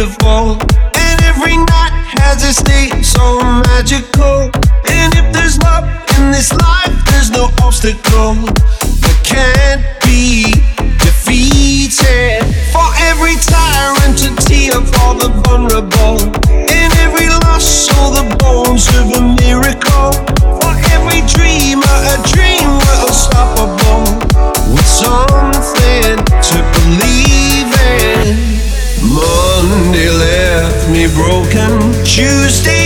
beautiful. And every night has a state so magical. And if there's love in this life, there's no obstacle. Tuesday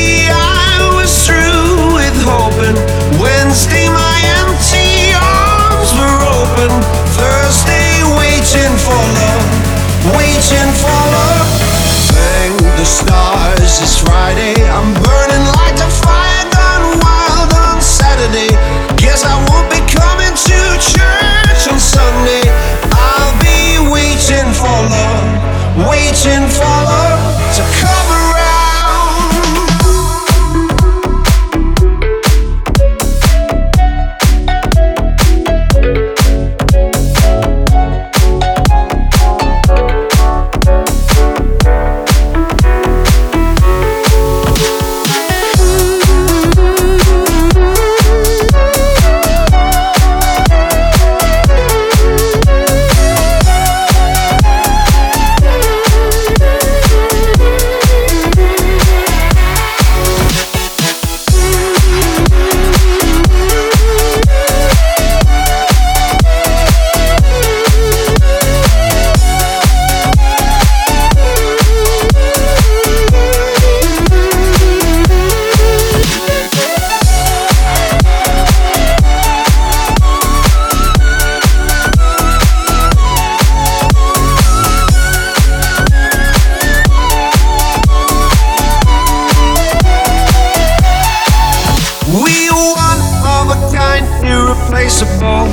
a kind, irreplaceable.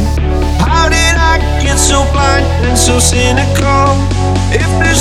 How did I get so blind and so cynical? If there's